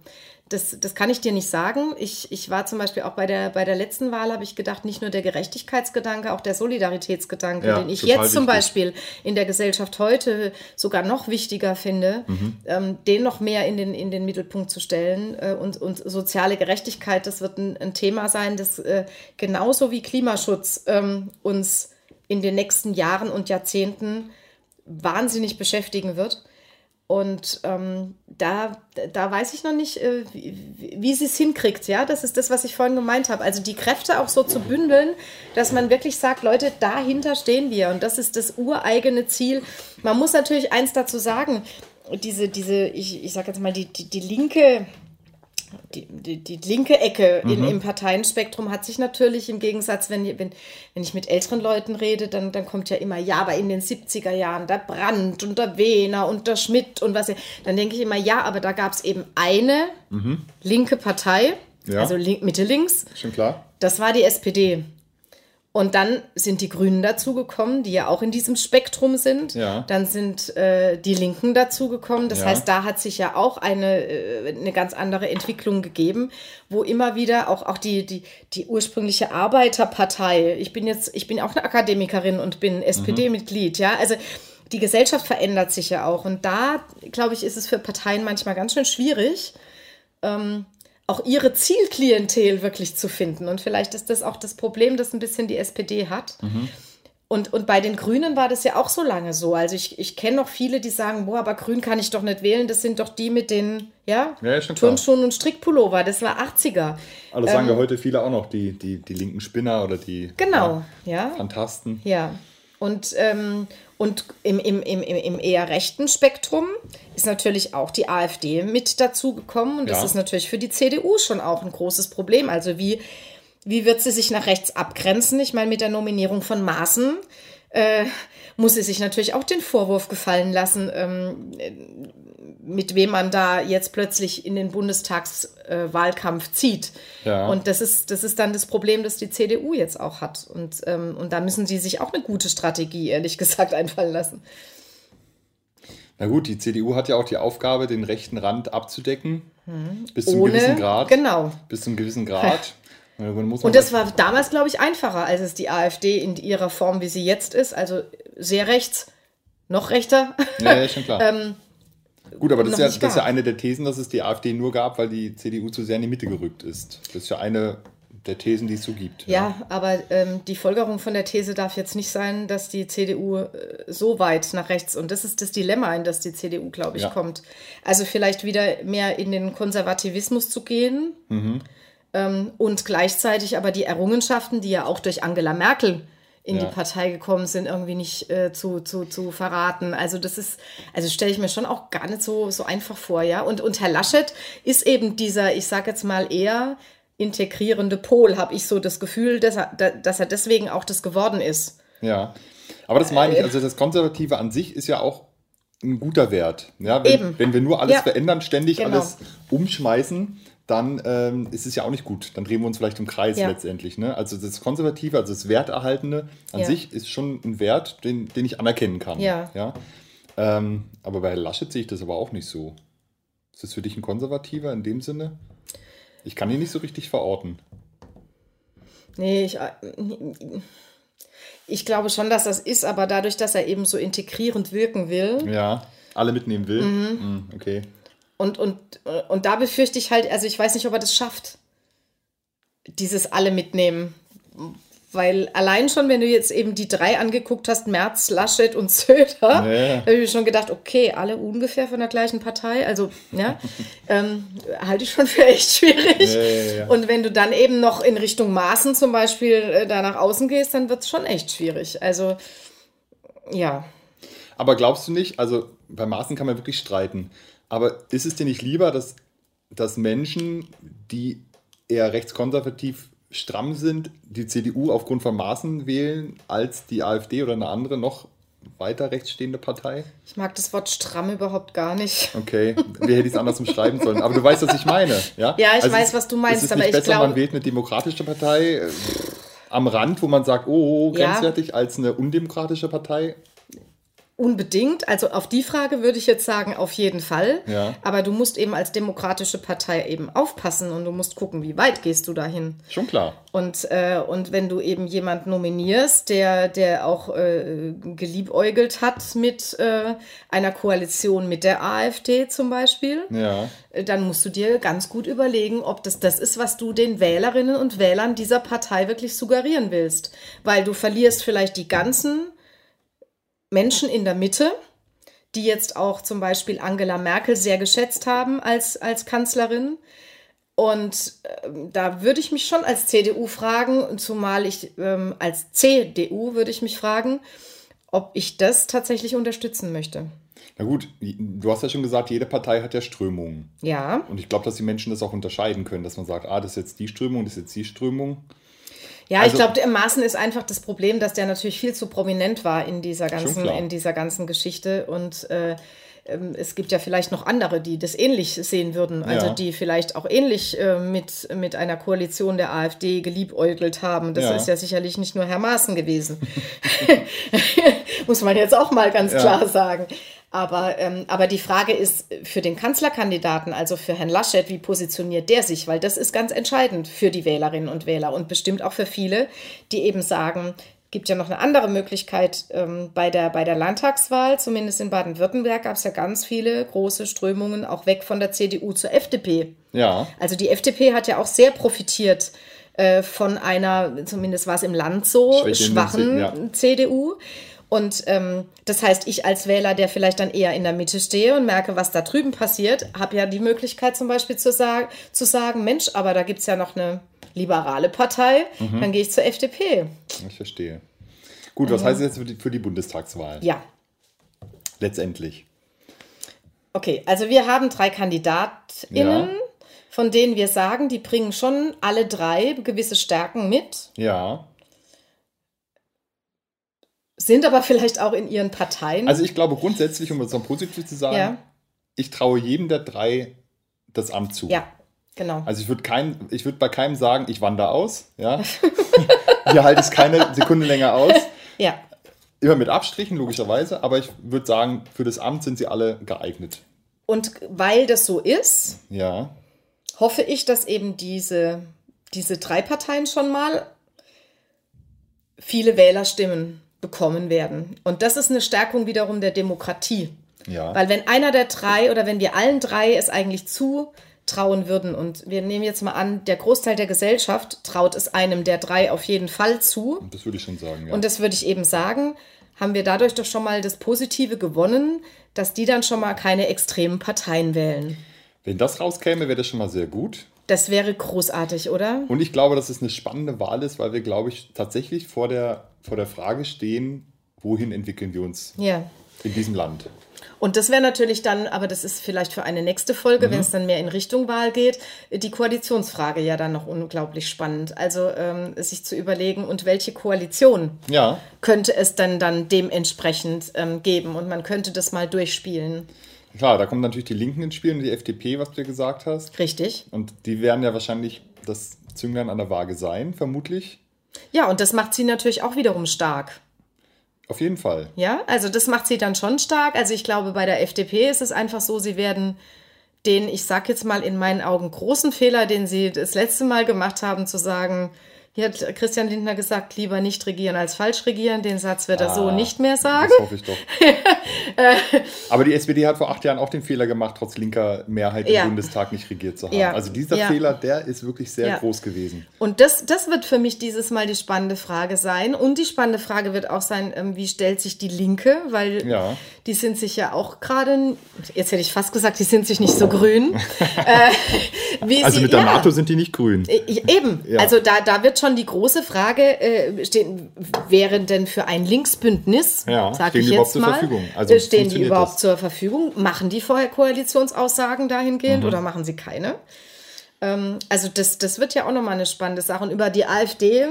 Das, das kann ich dir nicht sagen. Ich, ich war zum Beispiel auch bei der, bei der letzten Wahl, habe ich gedacht, nicht nur der Gerechtigkeitsgedanke, auch der Solidaritätsgedanke, ja, den ich jetzt wichtig. zum Beispiel in der Gesellschaft heute sogar noch wichtiger finde, mhm. ähm, den noch mehr in den, in den Mittelpunkt zu stellen. Äh, und, und soziale Gerechtigkeit, das wird ein, ein Thema sein, das äh, genauso wie Klimaschutz ähm, uns in den nächsten Jahren und Jahrzehnten wahnsinnig beschäftigen wird. Und ähm, da, da weiß ich noch nicht, äh, wie, wie sie es hinkriegt. Ja, das ist das, was ich vorhin gemeint habe. Also die Kräfte auch so zu bündeln, dass man wirklich sagt, Leute, dahinter stehen wir. Und das ist das ureigene Ziel. Man muss natürlich eins dazu sagen. Diese, diese, ich, ich sage jetzt mal, die, die, die linke die, die, die, linke Ecke mhm. in, im Parteienspektrum hat sich natürlich im Gegensatz, wenn, wenn, wenn ich mit älteren Leuten rede, dann, dann kommt ja immer, ja, aber in den 70er Jahren, der Brandt und der Wehner und der Schmidt und was. Dann denke ich immer, ja, aber da gab es eben eine mhm. linke Partei, ja. also Mitte links. Schon klar. Das war die SPD. Und dann sind die Grünen dazugekommen, die ja auch in diesem Spektrum sind. Ja. Dann sind äh, die Linken dazugekommen. Das ja. heißt, da hat sich ja auch eine, äh, eine ganz andere Entwicklung gegeben, wo immer wieder auch, auch die, die, die ursprüngliche Arbeiterpartei, ich bin jetzt, ich bin auch eine Akademikerin und bin SPD-Mitglied, mhm. ja, also die Gesellschaft verändert sich ja auch. Und da, glaube ich, ist es für Parteien manchmal ganz schön schwierig, ähm, auch ihre Zielklientel wirklich zu finden. Und vielleicht ist das auch das Problem, das ein bisschen die SPD hat. Mhm. Und, und bei den Grünen war das ja auch so lange so. Also ich, ich kenne noch viele, die sagen, boah, aber Grün kann ich doch nicht wählen. Das sind doch die mit den ja, ja Turnschuhen und Strickpullover. Das war 80er. Also ähm, sagen ja heute viele auch noch, die, die, die linken Spinner oder die genau, ja, ja. Fantasten. Ja. Und, ähm, und im, im, im, im eher rechten Spektrum ist natürlich auch die AfD mit dazugekommen. Und das ja. ist natürlich für die CDU schon auch ein großes Problem. Also wie, wie wird sie sich nach rechts abgrenzen? Ich meine, mit der Nominierung von Maaßen äh, muss sie sich natürlich auch den Vorwurf gefallen lassen, ähm, mit wem man da jetzt plötzlich in den Bundestagswahlkampf äh, zieht. Ja. Und das ist, das ist dann das Problem, das die CDU jetzt auch hat. Und, ähm, und da müssen sie sich auch eine gute Strategie, ehrlich gesagt, einfallen lassen. Na gut, die CDU hat ja auch die Aufgabe, den rechten Rand abzudecken. Hm. Bis zu einem gewissen Grad. Genau. Bis zu einem gewissen Grad. Und das war damals, glaube ich, einfacher, als es die AfD in ihrer Form, wie sie jetzt ist. Also sehr rechts, noch rechter. Ja, ja schon klar. ähm, Gut, aber das ist, ja, das ist ja eine der Thesen, dass es die AfD nur gab, weil die CDU zu sehr in die Mitte gerückt ist. Das ist ja eine der Thesen, die es so gibt. Ja, ja. aber ähm, die Folgerung von der These darf jetzt nicht sein, dass die CDU äh, so weit nach rechts, und das ist das Dilemma, in das die CDU, glaube ich, ja. kommt. Also vielleicht wieder mehr in den Konservativismus zu gehen. Mhm und gleichzeitig aber die Errungenschaften, die ja auch durch Angela Merkel in ja. die Partei gekommen sind, irgendwie nicht äh, zu, zu, zu verraten. Also das ist, also stelle ich mir schon auch gar nicht so, so einfach vor, ja. Und, und Herr Laschet ist eben dieser, ich sage jetzt mal eher integrierende Pol, habe ich so das Gefühl, dass er, dass er deswegen auch das geworden ist. Ja, aber das meine ich, äh, also das Konservative an sich ist ja auch ein guter Wert. Ja, wenn, Eben. wenn wir nur alles ja. verändern, ständig genau. alles umschmeißen, dann ähm, ist es ja auch nicht gut. Dann drehen wir uns vielleicht im Kreis ja. letztendlich. Ne? Also das Konservative, also das Werterhaltende an ja. sich ist schon ein Wert, den, den ich anerkennen kann. Ja. ja? Ähm, aber bei Laschet sehe ich das aber auch nicht so. Ist das für dich ein Konservativer in dem Sinne? Ich kann ihn nicht so richtig verorten. Nee, ich, äh, ich glaube schon, dass das ist, aber dadurch, dass er eben so integrierend wirken will. Ja, alle mitnehmen will. Mhm. mhm okay. Und, und, und da befürchte ich halt, also ich weiß nicht, ob er das schafft, dieses alle mitnehmen. Weil allein schon, wenn du jetzt eben die drei angeguckt hast, Merz, Laschet und Söder, ja. habe ich mir schon gedacht, okay, alle ungefähr von der gleichen Partei. Also, ja, ähm, halte ich schon für echt schwierig. Ja, ja, und wenn du dann eben noch in Richtung Maßen zum Beispiel äh, da nach außen gehst, dann wird es schon echt schwierig. Also, ja. Aber glaubst du nicht, also bei Maßen kann man wirklich streiten. Aber ist es dir nicht lieber, dass, dass Menschen, die eher rechtskonservativ stramm sind, die CDU aufgrund von Maßen wählen, als die AfD oder eine andere noch weiter rechtsstehende Partei? Ich mag das Wort stramm überhaupt gar nicht. Okay, wie hätte ich es anders umschreiben sollen? Aber du weißt, was ich meine. Ja, ja ich also weiß, was du meinst. Ist es nicht aber besser, glaube, man wählt eine demokratische Partei äh, am Rand, wo man sagt, oh, oh grenzwertig, ja. als eine undemokratische Partei? Unbedingt. Also auf die Frage würde ich jetzt sagen, auf jeden Fall. Ja. Aber du musst eben als demokratische Partei eben aufpassen und du musst gucken, wie weit gehst du dahin. Schon klar. Und, äh, und wenn du eben jemanden nominierst, der, der auch äh, geliebäugelt hat mit äh, einer Koalition mit der AfD zum Beispiel, ja. Äh, dann musst du dir ganz gut überlegen, ob das das ist, was du den Wählerinnen und Wählern dieser Partei wirklich suggerieren willst. Weil du verlierst vielleicht die ganzen Menschen in der Mitte, die jetzt auch zum Beispiel Angela Merkel sehr geschätzt haben als, als Kanzlerin. Und äh, da würde ich mich schon als CDU fragen, zumal ich ähm, als CDU würde ich mich fragen, ob ich das tatsächlich unterstützen möchte. Na gut, du hast ja schon gesagt, jede Partei hat ja Strömungen. Ja. Und ich glaube, dass die Menschen das auch unterscheiden können, dass man sagt, ah, das ist jetzt die Strömung, das ist jetzt die Strömung. Ja, also, ich glaube, im Maßen ist einfach das Problem, dass der natürlich viel zu prominent war in dieser ganzen, in dieser ganzen Geschichte. Und äh, ähm, es gibt ja vielleicht noch andere, die das ähnlich sehen würden, also ja. die vielleicht auch ähnlich äh, mit, mit einer Koalition der AfD geliebäugelt haben. Das ja. ist ja sicherlich nicht nur Herr Maaßen gewesen. Muss man jetzt auch mal ganz ja. klar sagen. Aber, ähm, aber die Frage ist für den Kanzlerkandidaten, also für Herrn Laschet, wie positioniert der sich? Weil das ist ganz entscheidend für die Wählerinnen und Wähler und bestimmt auch für viele, die eben sagen, gibt ja noch eine andere Möglichkeit ähm, bei, der, bei der Landtagswahl, zumindest in Baden-Württemberg gab es ja ganz viele große Strömungen auch weg von der CDU zur FDP. Ja. Also die FDP hat ja auch sehr profitiert äh, von einer, zumindest war es im Land so, schwachen ja. CDU. Und ähm, das heißt, ich als Wähler, der vielleicht dann eher in der Mitte stehe und merke, was da drüben passiert, habe ja die Möglichkeit zum Beispiel zu, sag zu sagen, Mensch, aber da gibt es ja noch eine liberale Partei, mhm. dann gehe ich zur FDP. Ich verstehe. Gut, was mhm. heißt das jetzt für die, für die Bundestagswahl? Ja. Letztendlich. Okay, also wir haben drei KandidatInnen, ja. von denen wir sagen, die bringen schon alle drei gewisse Stärken mit. Ja. Sind aber vielleicht auch in ihren Parteien. Also ich glaube grundsätzlich, um es dann positiv zu sagen, Ja. ich traue jedem der drei das Amt zu. ja, genau. Also ich würde kein, ich würde bei keinem sagen, ich wandere aus. Ja? Hier halte ich es keine Sekunde länger aus. ja. Immer mit Abstrichen, logischerweise, aber ich würde sagen, für das Amt sind sie alle geeignet. Und weil das so ist, Ja. hoffe ich, dass eben diese, diese drei Parteien schon mal viele Wählerstimmen bekommen werden. Und das ist eine Stärkung wiederum der Demokratie. Ja. Weil wenn einer der drei oder wenn wir allen drei es eigentlich zutrauen würden und wir nehmen jetzt mal an, der Großteil der Gesellschaft traut es einem der drei auf jeden Fall zu. das würde ich schon sagen. Ja. Und das würde ich eben sagen, haben wir dadurch doch schon mal das Positive gewonnen, dass die dann schon mal keine extremen Parteien wählen. Wenn das rauskäme, wäre das schon mal sehr gut. Das wäre großartig, oder? Und ich glaube, dass es eine spannende Wahl ist, weil wir, glaube ich, tatsächlich vor der, vor der Frage stehen, wohin entwickeln wir uns Ja. in diesem Land. Und das wäre natürlich dann, aber das ist vielleicht für eine nächste Folge, wenn es dann mehr in Richtung Wahl geht, die Koalitionsfrage ja dann noch unglaublich spannend. Also ähm, sich zu überlegen, und welche Koalition Ja, könnte es dann dann dementsprechend ähm, geben? Und man könnte das mal durchspielen. Klar, da kommen natürlich die Linken ins Spiel und die FDP, was du dir gesagt hast. Richtig? Und die werden ja wahrscheinlich das Zünglein an der Waage sein, vermutlich. Ja, und das macht sie natürlich auch wiederum stark. Auf jeden Fall. Ja, also das macht sie dann schon stark. Also ich glaube, bei der FDP ist es einfach so, sie werden den, ich sag jetzt mal in meinen Augen, großen Fehler, den sie das letzte Mal gemacht haben, zu sagen, hier hat Christian Lindner gesagt, lieber nicht regieren als falsch regieren. Den Satz wird er so Ah, nicht mehr sagen. Das hoffe ich doch. Aber die SPD hat vor acht Jahren auch den Fehler gemacht, trotz linker Mehrheit Ja. im Bundestag nicht regiert zu haben. Ja. Also dieser Ja. Fehler, der ist wirklich sehr groß gewesen. Und das, das wird für mich dieses Mal die spannende Frage sein. Und die spannende Frage wird auch sein, ähm, wie stellt sich die Linke? Weil die sind sich ja auch gerade, jetzt hätte ich fast gesagt, die sind sich nicht so grün. äh, Also sie, mit der. NATO sind die nicht grün. Äh, Eben, Ja. also da, da wird schon die große Frage äh, stehen, wären denn für ein Linksbündnis, Ja, sag stehen ich die überhaupt jetzt zur mal, Verfügung? Also äh, stehen die überhaupt das? zur Verfügung? Machen die vorher Koalitionsaussagen Mhm. dahingehend oder machen sie keine? Ähm, also das, das wird ja auch nochmal eine spannende Sache. Und über die AfD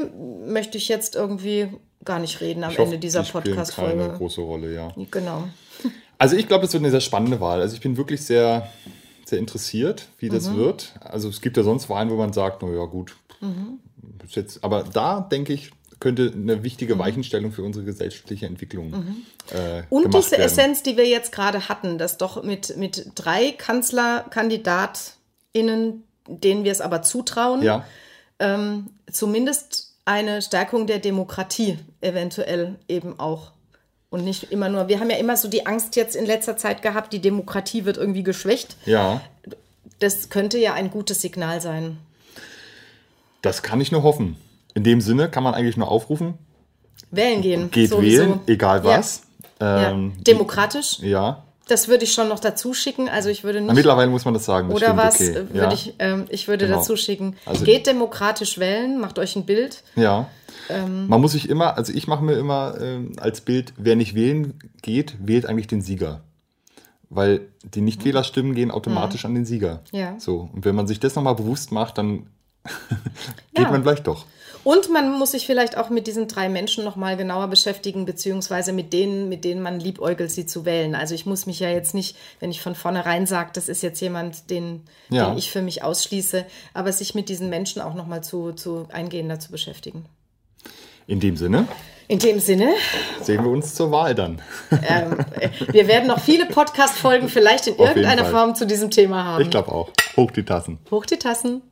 möchte ich jetzt irgendwie gar nicht reden am Ich hoffe, Ende dieser die spielen keine Podcast-Folge. große Rolle, ja. Genau. Also ich glaube, es wird eine sehr spannende Wahl. Also ich bin wirklich sehr, sehr interessiert, wie das Mhm. wird. Also es gibt ja sonst Wahlen, wo man sagt, na ja gut. Mhm. Jetzt, aber da denke ich, könnte eine Mhm. wichtige Weichenstellung für unsere gesellschaftliche Entwicklung äh, Und diese werden. Essenz, die wir jetzt gerade hatten, dass doch mit, mit drei KanzlerkandidatInnen, denen wir es aber zutrauen, Ja, zumindest eine Stärkung der Demokratie eventuell eben auch. Und nicht immer nur, wir haben ja immer so die Angst jetzt in letzter Zeit gehabt, die Demokratie wird irgendwie geschwächt. ja. Das könnte ja ein gutes Signal sein. Das kann ich nur hoffen. In dem Sinne kann man eigentlich nur aufrufen, Wählen gehen. geht sowieso. wählen, egal Ja. was. Ja. Ähm, Demokratisch, ja. das würde ich schon noch dazu schicken. Also ich würde nicht. mittlerweile muss man das sagen. Das Oder stimmt, was okay. würde ja. ich, ähm, ich würde Genau. dazu schicken. Also- Geht demokratisch wählen, macht euch ein Bild. Ja. Ähm, Man muss sich immer, also ich mache mir immer ähm, als Bild, wer nicht wählen geht, wählt eigentlich den Sieger. Weil die Nichtwählerstimmen gehen automatisch an den Sieger. Mhm. Ja. So. Und wenn man sich das nochmal bewusst macht, dann geht Ja. man vielleicht doch. Und man muss sich vielleicht auch mit diesen drei Menschen noch mal genauer beschäftigen, beziehungsweise mit denen, mit denen man liebäugelt, sie zu wählen. Also ich muss mich ja jetzt nicht, wenn ich von vornherein sage, das ist jetzt jemand, den, Ja. den ich für mich ausschließe, aber sich mit diesen Menschen auch noch mal zu, zu eingehender zu beschäftigen. In dem Sinne In dem Sinne, sehen wir uns zur Wahl dann. ähm, äh, wir werden noch viele Podcast-Folgen vielleicht in jeden irgendeiner. Form zu diesem Thema haben. Ich glaube auch. Hoch die Tassen. Hoch die Tassen.